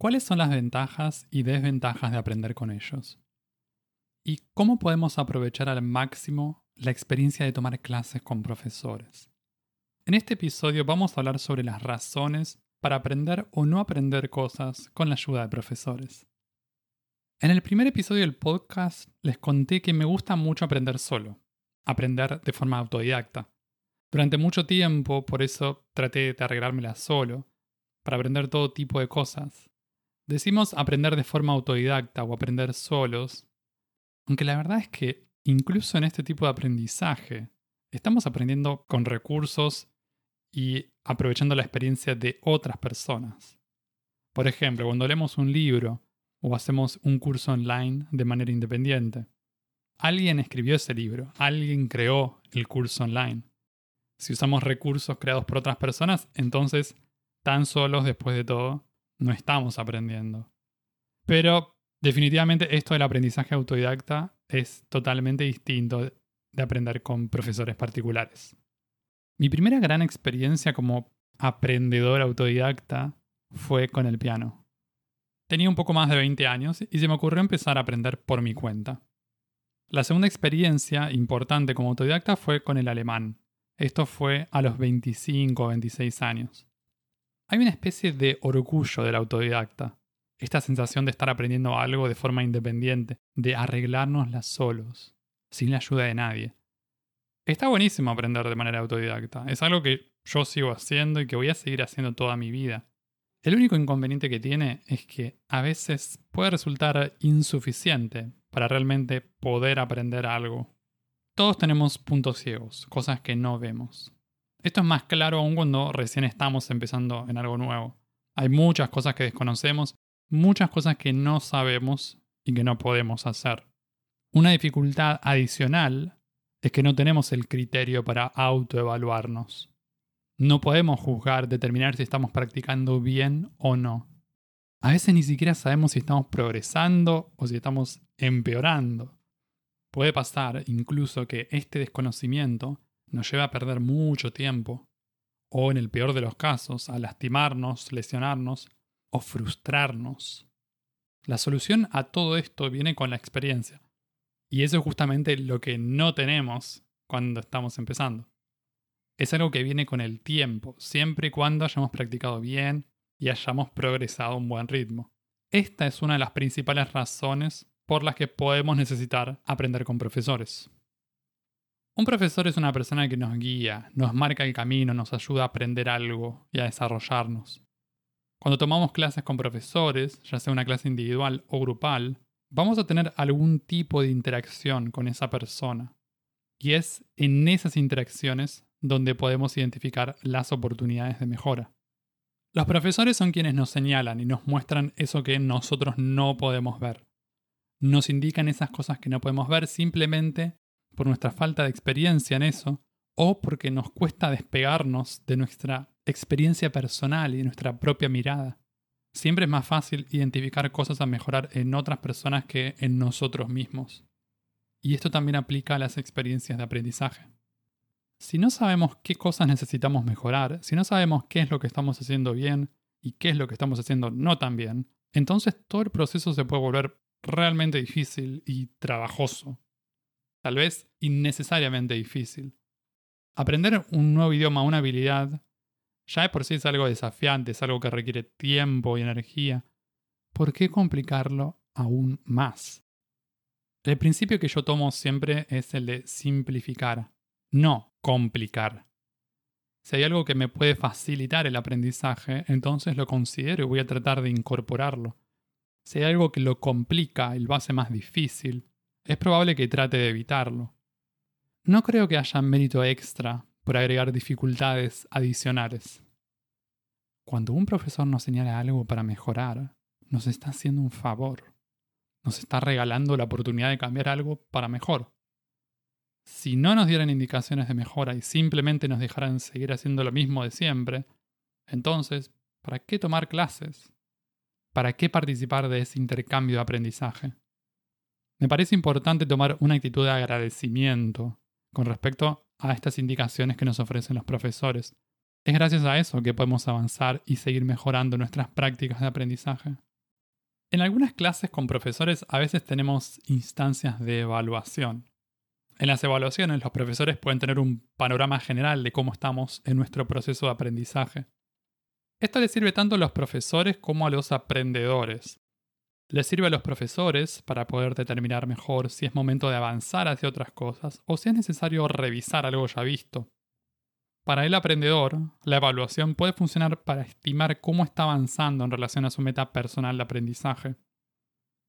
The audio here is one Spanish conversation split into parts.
¿Cuáles son las ventajas y desventajas de aprender con ellos? ¿Y cómo podemos aprovechar al máximo la experiencia de tomar clases con profesores? En este episodio vamos a hablar sobre las razones para aprender o no aprender cosas con la ayuda de profesores. En el primer episodio del podcast les conté que me gusta mucho aprender solo, aprender de forma autodidacta. Durante mucho tiempo, por eso traté de arreglármela solo, para aprender todo tipo de cosas, Decimos aprender de forma autodidacta o aprender solos, aunque la verdad es que incluso en este tipo de aprendizaje estamos aprendiendo con recursos y aprovechando la experiencia de otras personas. Por ejemplo, cuando leemos un libro o hacemos un curso online de manera independiente. Alguien escribió ese libro, alguien creó el curso online. Si usamos recursos creados por otras personas, entonces, tan solos después de todo, no estamos aprendiendo. Pero definitivamente esto del aprendizaje autodidacta es totalmente distinto de aprender con profesores particulares. Mi primera gran experiencia como aprendedor autodidacta fue con el piano. Tenía un poco más de 20 años y se me ocurrió empezar a aprender por mi cuenta. La segunda experiencia importante como autodidacta fue con el alemán. Esto fue a los 25 o 26 años. Hay una especie de orgullo del autodidacta, esta sensación de estar aprendiendo algo de forma independiente, de arreglárnoslas solos, sin la ayuda de nadie. Está buenísimo aprender de manera autodidacta, es algo que yo sigo haciendo y que voy a seguir haciendo toda mi vida. El único inconveniente que tiene es que a veces puede resultar insuficiente para realmente poder aprender algo. Todos tenemos puntos ciegos, cosas que no vemos. Esto es más claro aún cuando recién estamos empezando en algo nuevo. Hay muchas cosas que desconocemos, muchas cosas que no sabemos y que no podemos hacer. Una dificultad adicional es que no tenemos el criterio para autoevaluarnos. No podemos juzgar, determinar si estamos practicando bien o no. A veces ni siquiera sabemos si estamos progresando o si estamos empeorando. Puede pasar incluso que este desconocimiento nos lleva a perder mucho tiempo, o en el peor de los casos, a lastimarnos, lesionarnos o frustrarnos. La solución a todo esto viene con la experiencia, y eso es justamente lo que no tenemos cuando estamos empezando. Es algo que viene con el tiempo, siempre y cuando hayamos practicado bien y hayamos progresado a un buen ritmo. Esta es una de las principales razones por las que podemos necesitar aprender con profesores. Un profesor es una persona que nos guía, nos marca el camino, nos ayuda a aprender algo y a desarrollarnos. Cuando tomamos clases con profesores, ya sea una clase individual o grupal, vamos a tener algún tipo de interacción con esa persona. Y es en esas interacciones donde podemos identificar las oportunidades de mejora. Los profesores son quienes nos señalan y nos muestran eso que nosotros no podemos ver. Nos indican esas cosas que no podemos ver simplemente por nuestra falta de experiencia en eso, o porque nos cuesta despegarnos de nuestra experiencia personal y de nuestra propia mirada. Siempre es más fácil identificar cosas a mejorar en otras personas que en nosotros mismos. Y esto también aplica a las experiencias de aprendizaje. Si no sabemos qué cosas necesitamos mejorar, si no sabemos qué es lo que estamos haciendo bien y qué es lo que estamos haciendo no tan bien, entonces todo el proceso se puede volver realmente difícil y trabajoso tal vez innecesariamente difícil. Aprender un nuevo idioma, una habilidad, ya de por sí es algo desafiante, es algo que requiere tiempo y energía. ¿Por qué complicarlo aún más? El principio que yo tomo siempre es el de simplificar, no complicar. Si hay algo que me puede facilitar el aprendizaje, entonces lo considero y voy a tratar de incorporarlo. Si hay algo que lo complica y lo hace más difícil, es probable que trate de evitarlo. No creo que haya mérito extra por agregar dificultades adicionales. Cuando un profesor nos señala algo para mejorar, nos está haciendo un favor. nos está regalando la oportunidad de cambiar algo para mejor. Si no nos dieran indicaciones de mejora y simplemente nos dejaran seguir haciendo lo mismo de siempre, entonces, ¿para qué tomar clases? ¿Para qué participar de ese intercambio de aprendizaje? Me parece importante tomar una actitud de agradecimiento con respecto a estas indicaciones que nos ofrecen los profesores. Es gracias a eso que podemos avanzar y seguir mejorando nuestras prácticas de aprendizaje. En algunas clases con profesores a veces tenemos instancias de evaluación. En las evaluaciones los profesores pueden tener un panorama general de cómo estamos en nuestro proceso de aprendizaje. Esto les sirve tanto a los profesores como a los aprendedores. Les sirve a los profesores para poder determinar mejor si es momento de avanzar hacia otras cosas o si es necesario revisar algo ya visto. Para el aprendedor, la evaluación puede funcionar para estimar cómo está avanzando en relación a su meta personal de aprendizaje.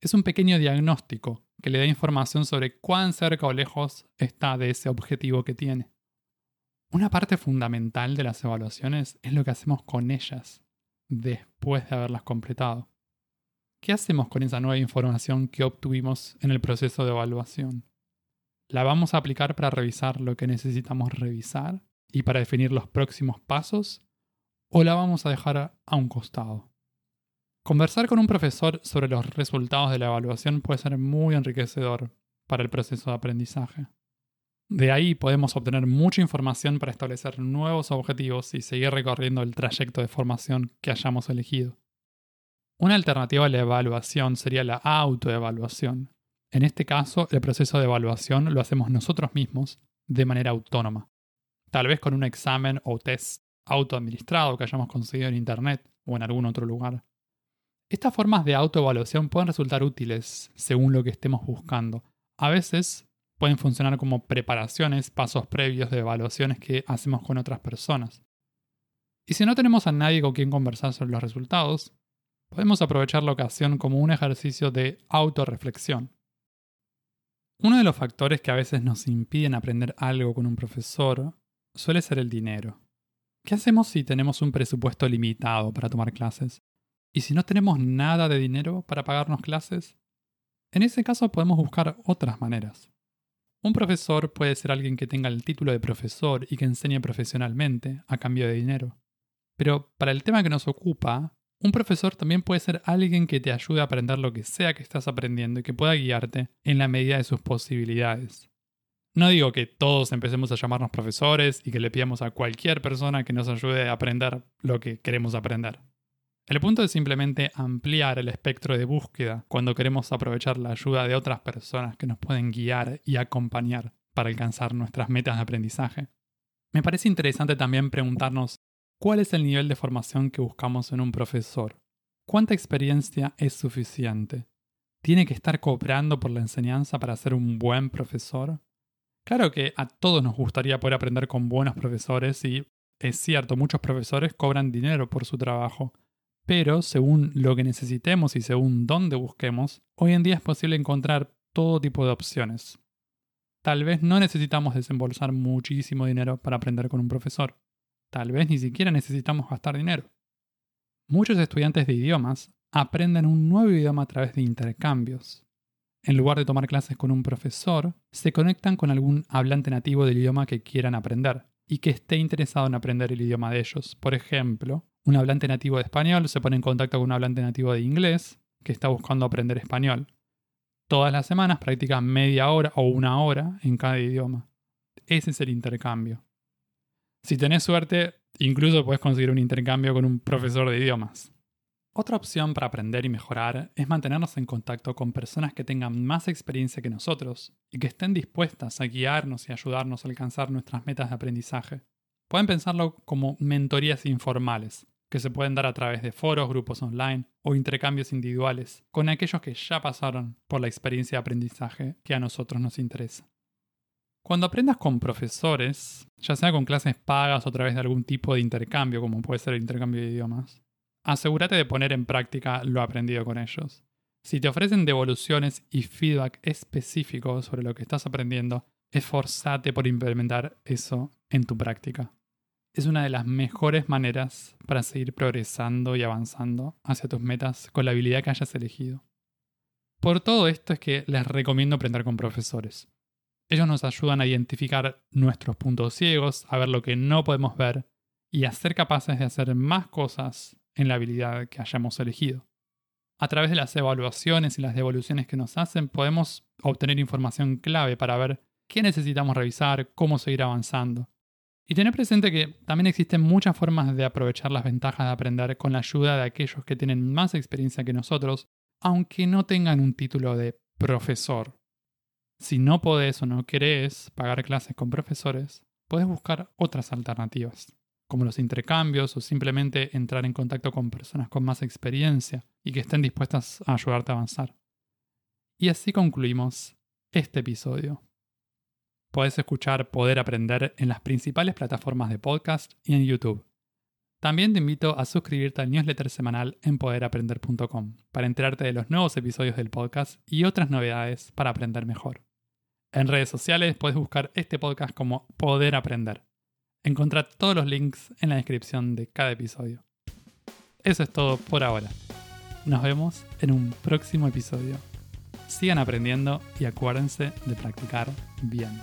Es un pequeño diagnóstico que le da información sobre cuán cerca o lejos está de ese objetivo que tiene. Una parte fundamental de las evaluaciones es lo que hacemos con ellas después de haberlas completado. ¿Qué hacemos con esa nueva información que obtuvimos en el proceso de evaluación? ¿La vamos a aplicar para revisar lo que necesitamos revisar? y para definir los próximos pasos o la vamos a dejar a un costado. Conversar con un profesor sobre los resultados de la evaluación puede ser muy enriquecedor para el proceso de aprendizaje. De ahí podemos obtener mucha información para establecer nuevos objetivos y seguir recorriendo el trayecto de formación que hayamos elegido. Una alternativa a la evaluación sería la autoevaluación. En este caso, el proceso de evaluación lo hacemos nosotros mismos de manera autónoma tal vez con un examen o test autoadministrado que hayamos conseguido en Internet o en algún otro lugar. Estas formas de autoevaluación pueden resultar útiles según lo que estemos buscando. A veces pueden funcionar como preparaciones, pasos previos de evaluaciones que hacemos con otras personas. Y si no tenemos a nadie con quien conversar sobre los resultados, podemos aprovechar la ocasión como un ejercicio de autorreflexión. Uno de los factores que a veces nos impiden aprender algo con un profesor suele ser el dinero. ¿Qué hacemos si tenemos un presupuesto limitado para tomar clases? ¿Y si no tenemos nada de dinero para pagarnos clases? En ese caso podemos buscar otras maneras. Un profesor puede ser alguien que tenga el título de profesor y que enseñe profesionalmente a cambio de dinero. Pero para el tema que nos ocupa, un profesor también puede ser alguien que te ayude a aprender lo que sea que estás aprendiendo y que pueda guiarte en la medida de sus posibilidades. No digo que todos empecemos a llamarnos profesores y que le pidamos a cualquier persona que nos ayude a aprender lo que queremos aprender. El punto es simplemente ampliar el espectro de búsqueda cuando queremos aprovechar la ayuda de otras personas que nos pueden guiar y acompañar para alcanzar nuestras metas de aprendizaje. Me parece interesante también preguntarnos cuál es el nivel de formación que buscamos en un profesor. ¿Cuánta experiencia es suficiente? ¿Tiene que estar cooperando por la enseñanza para ser un buen profesor? Claro que a todos nos gustaría poder aprender con buenos profesores y es cierto, muchos profesores cobran dinero por su trabajo, pero según lo que necesitemos y según dónde busquemos, hoy en día es posible encontrar todo tipo de opciones. Tal vez no necesitamos desembolsar muchísimo dinero para aprender con un profesor. Tal vez ni siquiera necesitamos gastar dinero. Muchos estudiantes de idiomas aprenden un nuevo idioma a través de intercambios en lugar de tomar clases con un profesor, se conectan con algún hablante nativo del idioma que quieran aprender y que esté interesado en aprender el idioma de ellos. Por ejemplo, un hablante nativo de español se pone en contacto con un hablante nativo de inglés que está buscando aprender español. Todas las semanas practican media hora o una hora en cada idioma. Ese es el intercambio. Si tenés suerte, incluso puedes conseguir un intercambio con un profesor de idiomas. Otra opción para aprender y mejorar es mantenernos en contacto con personas que tengan más experiencia que nosotros y que estén dispuestas a guiarnos y ayudarnos a alcanzar nuestras metas de aprendizaje. Pueden pensarlo como mentorías informales, que se pueden dar a través de foros, grupos online o intercambios individuales con aquellos que ya pasaron por la experiencia de aprendizaje que a nosotros nos interesa. Cuando aprendas con profesores, ya sea con clases pagas o a través de algún tipo de intercambio, como puede ser el intercambio de idiomas, asegúrate de poner en práctica lo aprendido con ellos. Si te ofrecen devoluciones y feedback específico sobre lo que estás aprendiendo, esforzate por implementar eso en tu práctica. Es una de las mejores maneras para seguir progresando y avanzando hacia tus metas con la habilidad que hayas elegido. por todo esto es que les recomiendo aprender con profesores. Ellos nos ayudan a identificar nuestros puntos ciegos, a ver lo que no podemos ver y a ser capaces de hacer más cosas en la habilidad que hayamos elegido. A través de las evaluaciones y las devoluciones que nos hacen podemos obtener información clave para ver qué necesitamos revisar, cómo seguir avanzando. Y tener presente que también existen muchas formas de aprovechar las ventajas de aprender con la ayuda de aquellos que tienen más experiencia que nosotros, aunque no tengan un título de profesor. Si no podés o no querés pagar clases con profesores, podés buscar otras alternativas, como los intercambios o simplemente entrar en contacto con personas con más experiencia y que estén dispuestas a ayudarte a avanzar. Y así concluimos este episodio. Podés escuchar Poder Aprender en las principales plataformas de podcast y en YouTube. También te invito a suscribirte al newsletter semanal en poderaprender.com para enterarte de los nuevos episodios del podcast y otras novedades para aprender mejor. En redes sociales puedes buscar este podcast como Poder Aprender. Encontrá todos los links en la descripción de cada episodio. Eso es todo por ahora. Nos vemos en un próximo episodio. Sigan aprendiendo y acuérdense de practicar bien.